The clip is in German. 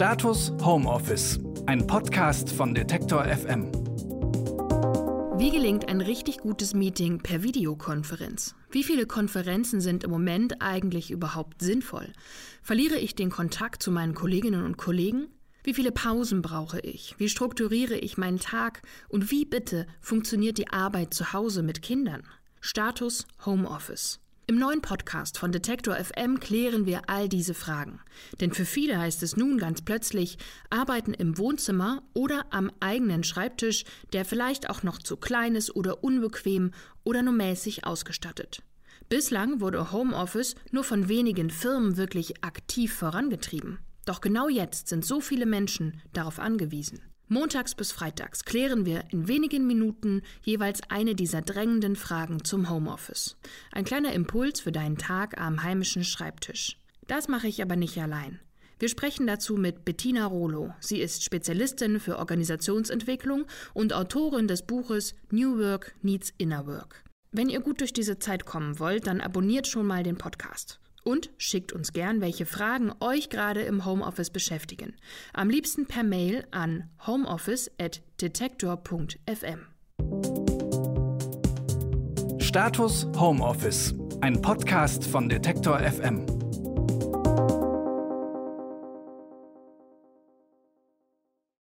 Status Homeoffice, ein Podcast von Detektor FM. Wie gelingt ein richtig gutes Meeting per Videokonferenz? Wie viele Konferenzen sind im Moment eigentlich überhaupt sinnvoll? Verliere ich den Kontakt zu meinen Kolleginnen und Kollegen? Wie viele Pausen brauche ich? Wie strukturiere ich meinen Tag? Und wie bitte funktioniert die Arbeit zu Hause mit Kindern? Status Homeoffice. Im neuen Podcast von Detektor FM klären wir all diese Fragen. Denn für viele heißt es nun ganz plötzlich, arbeiten im Wohnzimmer oder am eigenen Schreibtisch, der vielleicht auch noch zu klein ist oder unbequem oder nur mäßig ausgestattet. Bislang wurde Homeoffice nur von wenigen Firmen wirklich aktiv vorangetrieben. Doch genau jetzt sind so viele Menschen darauf angewiesen. Montags bis freitags klären wir in wenigen Minuten jeweils eine dieser drängenden Fragen zum Homeoffice. Ein kleiner Impuls für deinen Tag am heimischen Schreibtisch. Das mache ich aber nicht allein. Wir sprechen dazu mit Bettina Rolo. Sie ist Spezialistin für Organisationsentwicklung und Autorin des Buches New Work Needs Inner Work. Wenn ihr gut durch diese Zeit kommen wollt, dann abonniert schon mal den Podcast. Und schickt uns gern, welche Fragen euch gerade im Homeoffice beschäftigen. Am liebsten per Mail an homeoffice.detektor.fm. Status Homeoffice, ein Podcast von Detektor FM.